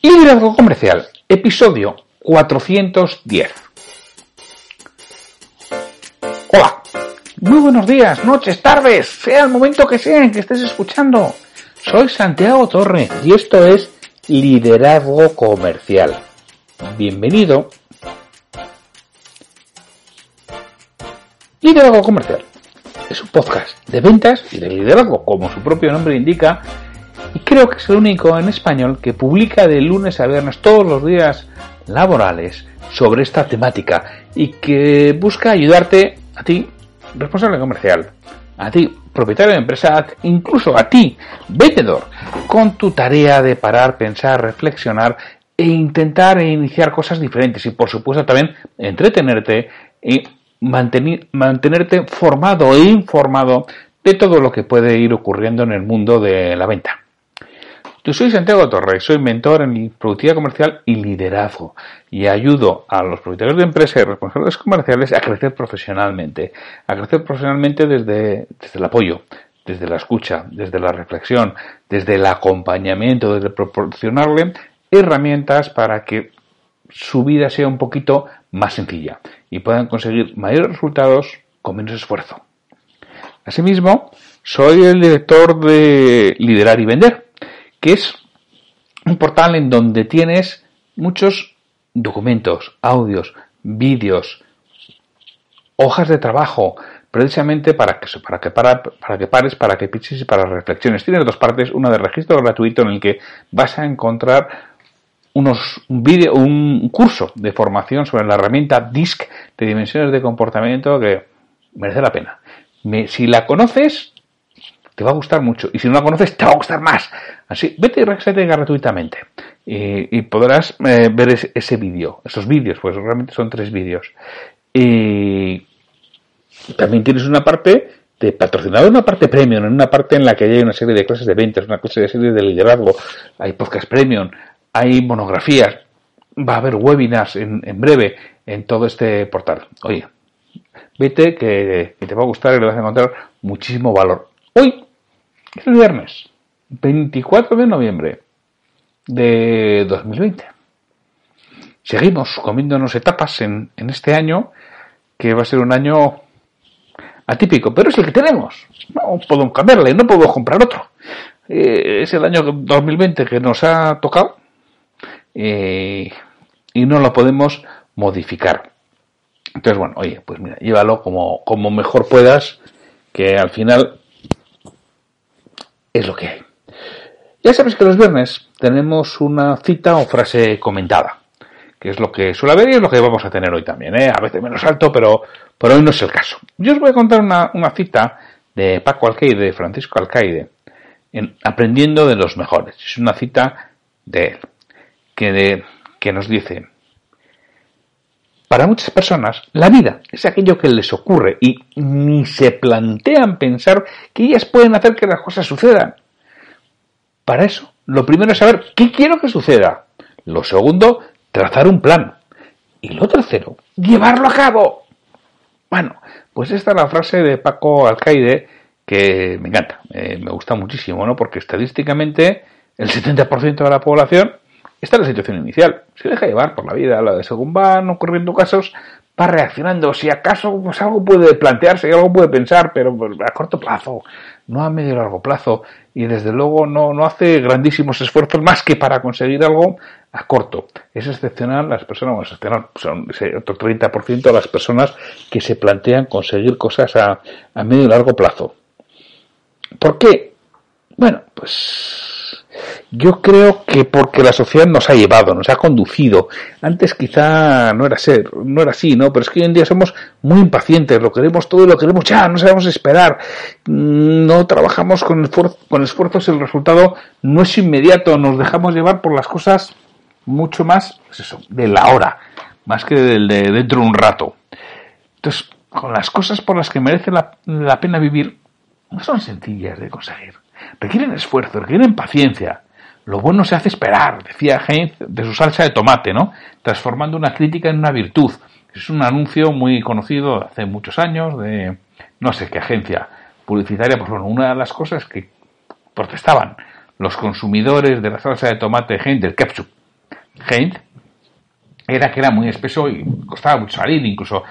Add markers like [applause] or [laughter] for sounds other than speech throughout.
Liderazgo Comercial, episodio 410. Hola, muy buenos días, noches, tardes, sea el momento que sea en que estés escuchando. Soy Santiago Torre y esto es Liderazgo Comercial. Bienvenido. Liderazgo Comercial es un podcast de ventas y de liderazgo, como su propio nombre indica, y creo que es el único en español que publica de lunes a viernes todos los días laborales sobre esta temática y que busca ayudarte a ti, responsable comercial, a ti, propietario de empresa, incluso a ti, vendedor, con tu tarea de parar, pensar, reflexionar e intentar iniciar cosas diferentes y por supuesto también entretenerte y mantenerte formado e informado de todo lo que puede ir ocurriendo en el mundo de la venta. Yo soy Santiago Torres, soy mentor en productividad comercial y liderazgo y ayudo a los propietarios de empresas y responsables comerciales a crecer profesionalmente, a crecer profesionalmente desde, desde el apoyo, desde la escucha, desde la reflexión, desde el acompañamiento, desde proporcionarle herramientas para que su vida sea un poquito más sencilla y puedan conseguir mayores resultados con menos esfuerzo. Asimismo, soy el director de Liderar y Vender, que es un portal en donde tienes muchos documentos, audios, vídeos, hojas de trabajo, precisamente para que, para que, para, para que pares, para que piches y para reflexiones. Tienes dos partes, una de registro gratuito en el que vas a encontrar unos, un, video, un curso de formación sobre la herramienta DISC de dimensiones de comportamiento que merece la pena. si la conoces, te va a gustar mucho. Y si no la conoces, te va a gustar más. Así, vete y regístrate gratuitamente. Y, podrás eh, ver ese, vídeo, esos vídeos, pues realmente son tres vídeos. Y también tienes una parte de patrocinado, una parte premium, en una parte en la que hay una serie de clases de ventas, una clase de serie de liderazgo, hay podcast premium, hay monografías, va a haber webinars en, breve en todo este portal. Oye, vete que, te va a gustar y le vas a encontrar muchísimo valor. Hoy el viernes, 24 de noviembre de 2020. Seguimos comiéndonos etapas en, este año, que va a ser un año atípico, pero es el que tenemos. No podemos cambiarle, no podemos comprar otro. Eh, es el año 2020 que nos ha tocado eh, y no lo podemos modificar. Entonces, bueno, oye, pues mira, llévalo como, como mejor puedas, que al final es lo que hay. Ya sabes que los viernes tenemos una cita o frase comentada, que es lo que suele haber y es lo que vamos a tener hoy también, ¿eh? a veces menos alto, pero, pero hoy no es el caso. Yo os voy a contar una, cita de Paco Alcaide, de Francisco Alcaide, en Aprendiendo de los Mejores. Es una cita de él que, que nos dice, para muchas personas, la vida es aquello que les ocurre y ni se plantean pensar que ellas pueden hacer que las cosas sucedan. Para eso, lo primero es saber qué quiero que suceda. Lo segundo, trazar un plan. Y lo tercero, llevarlo a cabo. Bueno, pues esta es la frase de Paco Alcaide que me encanta, eh, me gusta muchísimo, ¿no? Porque estadísticamente el 70% de la población esta es la situación inicial. Se deja llevar por la vida, la de según van ocurriendo casos, va reaccionando. Si acaso pues algo puede plantearse, algo puede pensar, pero pues, a corto plazo, no a medio largo plazo. Y desde luego no, no hace grandísimos esfuerzos más que para conseguir algo a corto. Es excepcional las personas, bueno, excepcional, son ese otro 30% de las personas que se plantean conseguir cosas a, a medio y largo plazo. ¿Por qué? Bueno, pues yo creo que porque la sociedad nos ha llevado, nos ha conducido. Antes quizá no era ser, no era así, ¿no? Pero es que hoy en día somos muy impacientes, lo queremos todo y lo queremos ya, no sabemos esperar. No trabajamos con esfuerzo, con esfuerzos, el resultado no es inmediato, nos dejamos llevar por las cosas mucho más, pues de la hora, más que del de dentro de un rato. Entonces, con las cosas por las que merece la pena vivir, no son sencillas de conseguir. Requieren esfuerzo, requieren paciencia. Lo bueno se hace esperar, decía Heinz de su salsa de tomate, ¿no? Transformando una crítica en una virtud. Es un anuncio muy conocido hace muchos años de no sé qué agencia publicitaria. Pues bueno, una de las cosas que protestaban los consumidores de la salsa de tomate Heinz, del ketchup, Heinz era que era muy espeso y costaba mucho salir, incluso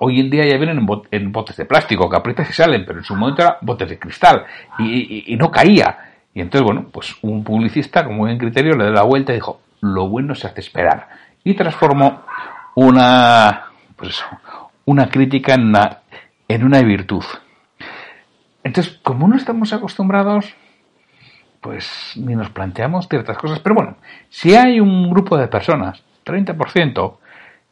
hoy en día ya vienen en, botes de plástico, que aprietas y salen, pero en su momento eran botes de cristal y, no caía. Y entonces, bueno, pues un publicista con buen criterio le dio la vuelta y dijo, lo bueno se hace esperar. Y transformó una, pues una crítica en una, en una virtud. Entonces, como no estamos acostumbrados, pues ni nos planteamos ciertas cosas. Pero bueno, si hay un grupo de personas, 30%,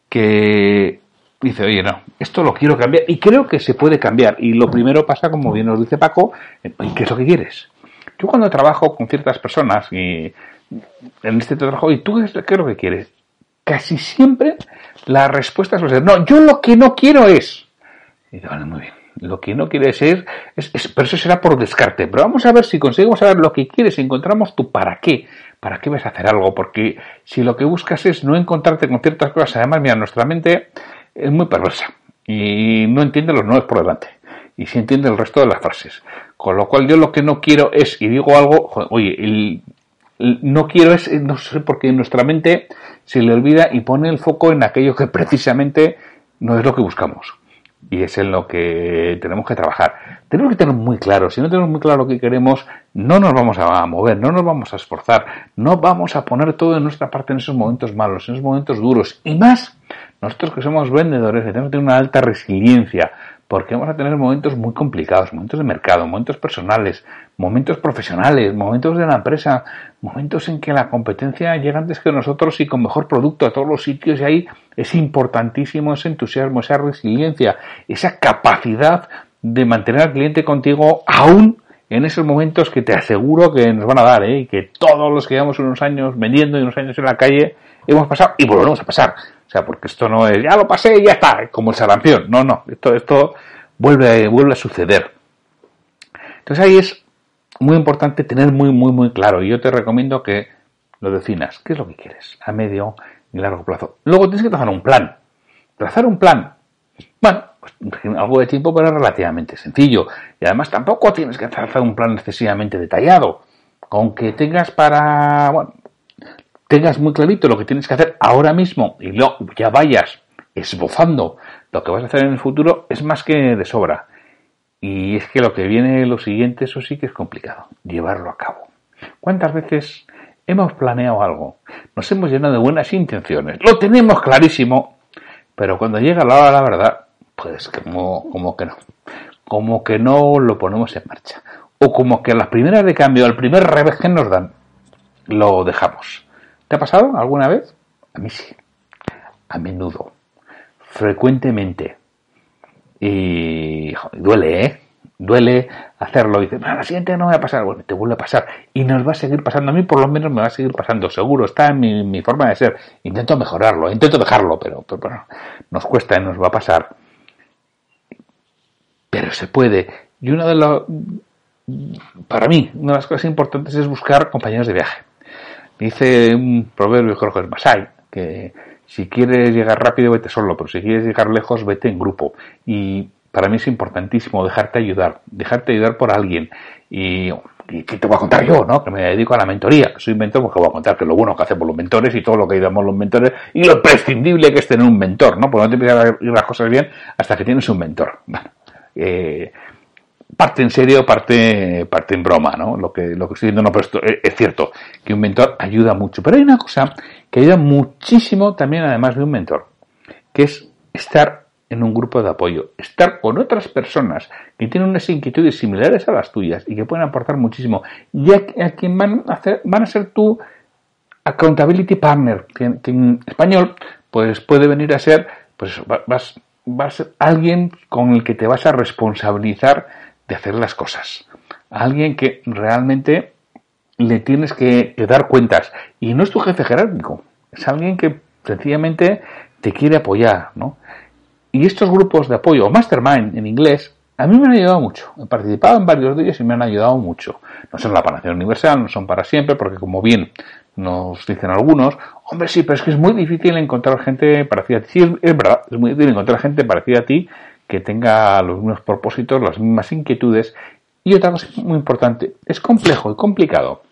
que dice, oye, no, esto lo quiero cambiar y creo que se puede cambiar. Y lo primero pasa, como bien nos dice Paco, ¿qué es lo que quieres? Yo cuando trabajo con ciertas personas y en este trabajo, ¿y tú qué es lo que quieres? Casi siempre la respuesta es, no, yo lo que no quiero es... Y digo, vale, muy bien. Lo que no quiere ser, es, pero eso será por descarte. Pero vamos a ver si conseguimos saber lo que quieres, encontramos tu para qué. ¿Para qué vas a hacer algo? Porque si lo que buscas es no encontrarte con ciertas cosas, además, mira, nuestra mente es muy perversa y no entiende los nueve por delante y sí entiende el resto de las frases. Con lo cual yo lo que no quiero es, y digo algo, oye, el, no quiero es, no sé por qué nuestra mente se le olvida y pone el foco en aquello que [laughs] precisamente no es lo que buscamos. Y es en lo que tenemos que trabajar. Tenemos que tener muy claro, si no tenemos muy claro lo que queremos, no nos vamos a mover, no nos vamos a esforzar, no vamos a poner todo en nuestra parte en esos momentos malos, en esos momentos duros. Y más, nosotros que somos vendedores, tenemos que tener una alta resiliencia, porque vamos a tener momentos muy complicados, momentos de mercado, momentos personales, momentos profesionales, momentos de la empresa, momentos en que la competencia llega antes que nosotros y con mejor producto a todos los sitios y ahí es importantísimo ese entusiasmo, esa resiliencia, esa capacidad de mantener al cliente contigo aún en esos momentos que te aseguro que nos van a dar, ¿eh? y que todos los que llevamos unos años vendiendo y unos años en la calle hemos pasado y volveremos a pasar. O sea, porque esto no es, ya lo pasé y ya está, como el sarampión. No, no, esto, esto vuelve, vuelve a suceder. Entonces ahí es muy importante tener muy, muy, muy claro. Y yo te recomiendo que lo definas. ¿Qué es lo que quieres? A medio y largo plazo. Luego tienes que trazar un plan. Trazar un plan. Bueno, pues algo de tiempo, pero relativamente sencillo. Y además tampoco tienes que trazar un plan excesivamente detallado. Con que tengas para, bueno, tengas muy clarito lo que tienes que hacer ahora mismo y luego ya vayas esbozando lo que vas a hacer en el futuro, es más que de sobra. Y es que lo que viene lo siguiente, eso sí que es complicado, llevarlo a cabo. ¿Cuántas veces hemos planeado algo? Nos hemos llenado de buenas intenciones, lo tenemos clarísimo, pero cuando llega la hora de la verdad, pues como, como que no. Como que no lo ponemos en marcha. O como que a las primeras de cambio, al primer revés que nos dan, lo dejamos. ¿Te ha pasado alguna vez? A mí sí. A menudo. Frecuentemente. Y duele, ¿eh? Duele hacerlo. Y dices, la siguiente no me va a pasar. Bueno, te vuelve a pasar. Y nos va a seguir pasando. A mí por lo menos me va a seguir pasando. Seguro, está en mi, forma de ser. Intento mejorarlo, intento dejarlo, pero, bueno, nos cuesta y nos va a pasar. Pero se puede. Y uno de los... Para mí, una de las cosas importantes es buscar compañeros de viaje. Dice un proverbio, creo que es Masai, que si quieres llegar rápido, vete solo, pero si quieres llegar lejos, vete en grupo. Y para mí es importantísimo dejarte ayudar, dejarte ayudar por alguien. Y, ¿qué te voy a contar yo, no? Que me dedico a la mentoría, que soy mentor, porque voy a contar que lo bueno que hacemos los mentores y todo lo que ayudamos los mentores y lo prescindible que es tener un mentor, ¿no? Porque no te empiezan a ir las cosas bien hasta que tienes un mentor. Bueno, eh, parte en serio, parte, parte en broma, ¿no? Lo que, lo que estoy diciendo, no, esto es, cierto, que un mentor ayuda mucho. Pero hay una cosa que ayuda muchísimo también, además de un mentor, que es estar en un grupo de apoyo, estar con otras personas que tienen unas inquietudes similares a las tuyas y que pueden aportar muchísimo, y a, quien van a, hacer, van a ser tu accountability partner, que, en español pues puede venir a ser, pues vas, vas a ser alguien con el que te vas a responsabilizar hacer las cosas. alguien que realmente le tienes que, dar cuentas. Y no es tu jefe jerárquico, es alguien que sencillamente te quiere apoyar, ¿no? Y estos grupos de apoyo, mastermind en inglés, a mí me han ayudado mucho. He participado en varios de ellos y me han ayudado mucho. No son la panación universal, no son para siempre, porque como bien nos dicen algunos, hombre, sí, pero es que es muy difícil encontrar gente parecida a ti. Es verdad, es muy difícil encontrar gente parecida a ti que tenga los mismos propósitos, las mismas inquietudes. Y otra cosa muy importante, es complejo y complicado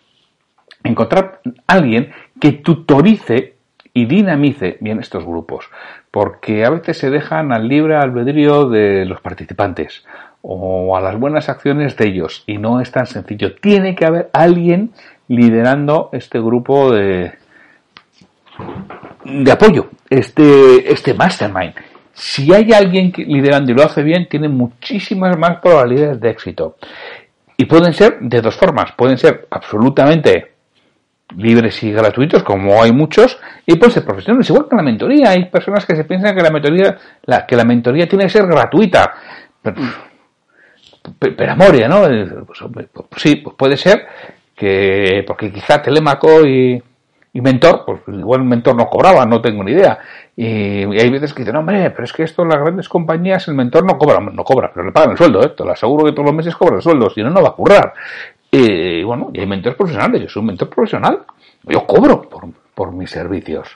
encontrar alguien que tutorice y dinamice bien estos grupos, porque a veces se dejan al libre albedrío de los participantes o a las buenas acciones de ellos y no es tan sencillo. Tiene que haber alguien liderando este grupo de, de apoyo, este, este mastermind. Si hay alguien liderando y lo hace bien, tiene muchísimas más probabilidades de éxito. Y pueden ser de dos formas. Pueden ser absolutamente libres y gratuitos, como hay muchos, y pueden ser profesionales. Igual que la mentoría. Hay personas que se piensan que la mentoría, la, que la mentoría tiene que ser gratuita. Pero, pero amoria, ¿no? Pues, pues, sí, pues puede ser que, porque quizá Telemaco y, y mentor, pues igual mentor no cobraba, no tengo ni idea. Y, hay veces que dicen, hombre, pero es que esto en las grandes compañías el mentor no cobra, no cobra, pero le pagan el sueldo, ¿eh? te lo aseguro que todos los meses cobra el sueldo, si no, no va a currar. Y bueno, y hay mentores profesionales, yo soy un mentor profesional, yo cobro por, por mis servicios.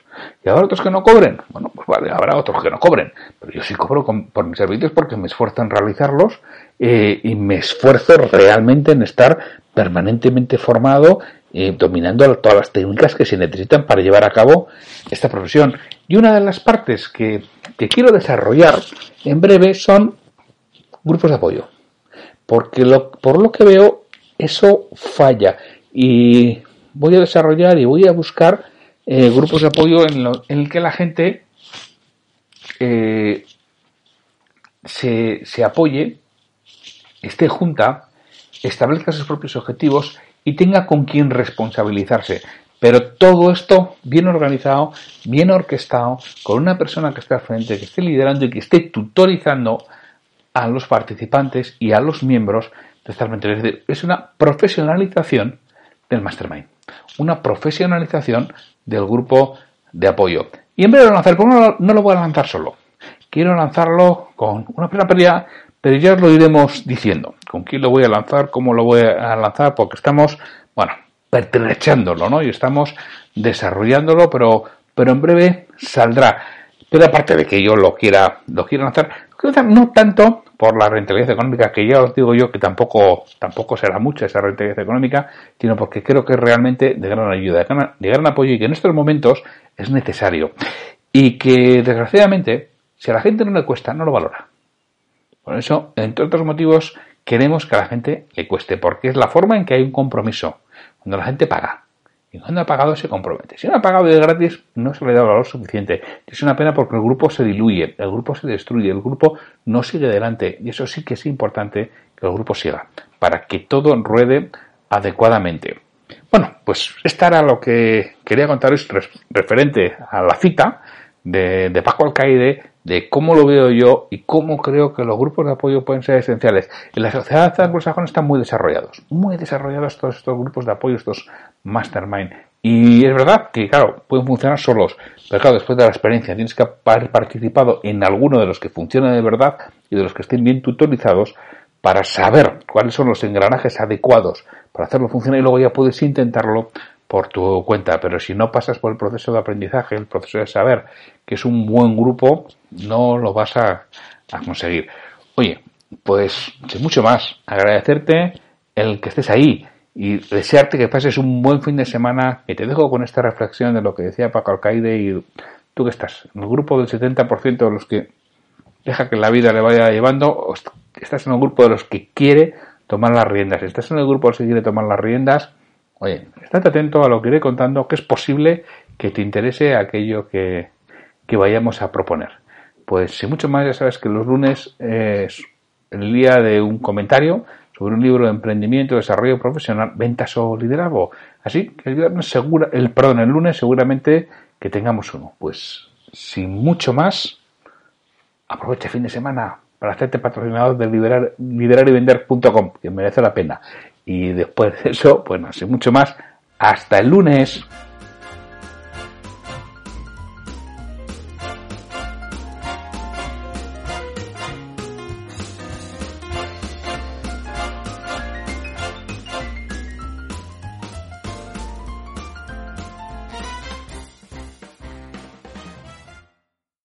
Y habrá otros que no cobren, bueno, pues vale, habrá otros que no cobren, pero yo sí cobro por mis servicios porque me esfuerzo en realizarlos eh, y me esfuerzo realmente en estar permanentemente formado eh, dominando todas las técnicas que se necesitan para llevar a cabo esta profesión. Y una de las partes que, quiero desarrollar en breve son grupos de apoyo. Porque lo, por lo que veo, eso falla. Y voy a desarrollar y voy a buscar eh, grupos de apoyo en, en, el que la gente eh, se, se apoye, esté junta, establezca sus propios objetivos y tenga con quién responsabilizarse. Pero todo esto bien organizado, bien orquestado, con una persona que esté al frente, que esté liderando y que esté tutorizando a los participantes y a los miembros de esta mentoría. Es una profesionalización del mastermind, una profesionalización del grupo de apoyo. Y en vez de lanzar, no, no lo voy a lanzar solo. Quiero lanzarlo con una primera pero ya os lo iremos diciendo. ¿Con quién lo voy a lanzar? ¿Cómo lo voy a lanzar? Porque estamos, bueno, pertrechándolo, ¿no? Y estamos desarrollándolo, pero, pero en breve saldrá. Pero aparte de que yo lo quiera, lo quiera lanzar, no tanto por la rentabilidad económica, que ya os digo yo que tampoco, tampoco será mucha esa rentabilidad económica, sino porque creo que es realmente de gran ayuda, de gran apoyo y que en estos momentos es necesario. Y que desgraciadamente, si a la gente no le cuesta, no lo valora. Por eso, entre otros motivos, queremos que a la gente le cueste, porque es la forma en que hay un compromiso, cuando la gente paga. Y cuando ha pagado se compromete. Si no ha pagado de gratis, no se le da valor suficiente. Es una pena porque el grupo se diluye, el grupo se destruye, el grupo no sigue adelante. Y eso sí que es importante que el grupo siga, para que todo ruede adecuadamente. Bueno, pues esta era lo que quería contaros referente a la cita de, de Paco Alcaide de cómo lo veo yo y cómo creo que los grupos de apoyo pueden ser esenciales. En la sociedad anglosajona están muy desarrollados, muy desarrollados todos estos grupos de apoyo, estos mastermind. Y es verdad que, claro, pueden funcionar solos, pero claro, después de la experiencia tienes que haber participado en alguno de los que funcionan de verdad y de los que estén bien tutorizados para saber cuáles son los engranajes adecuados para hacerlo funcionar y luego ya puedes intentarlo por tu cuenta, pero si no pasas por el proceso de aprendizaje, el proceso de saber que es un buen grupo, no lo vas a, conseguir. Oye, pues sin mucho más, agradecerte el que estés ahí y desearte que pases un buen fin de semana, que te dejo con esta reflexión de lo que decía Paco Alcaide y tú que estás en el grupo del 70% de los que deja que la vida le vaya llevando, estás en el grupo de los que quiere tomar las riendas, estás en el grupo de los que quiere tomar las riendas, Oye, estate atento a lo que iré contando, que es posible que te interese aquello que, vayamos a proponer. Pues sin mucho más, ya sabes que los lunes es el día de un comentario sobre un libro de emprendimiento, desarrollo profesional, ventas o liderazgo. Así que el viernes segura, el perdón, el lunes seguramente que tengamos uno. Pues sin mucho más, aprovecha el fin de semana para hacerte patrocinador de liderar, liderarivender.com, que merece la pena. Y después de eso, pues no sé mucho más. Hasta el lunes.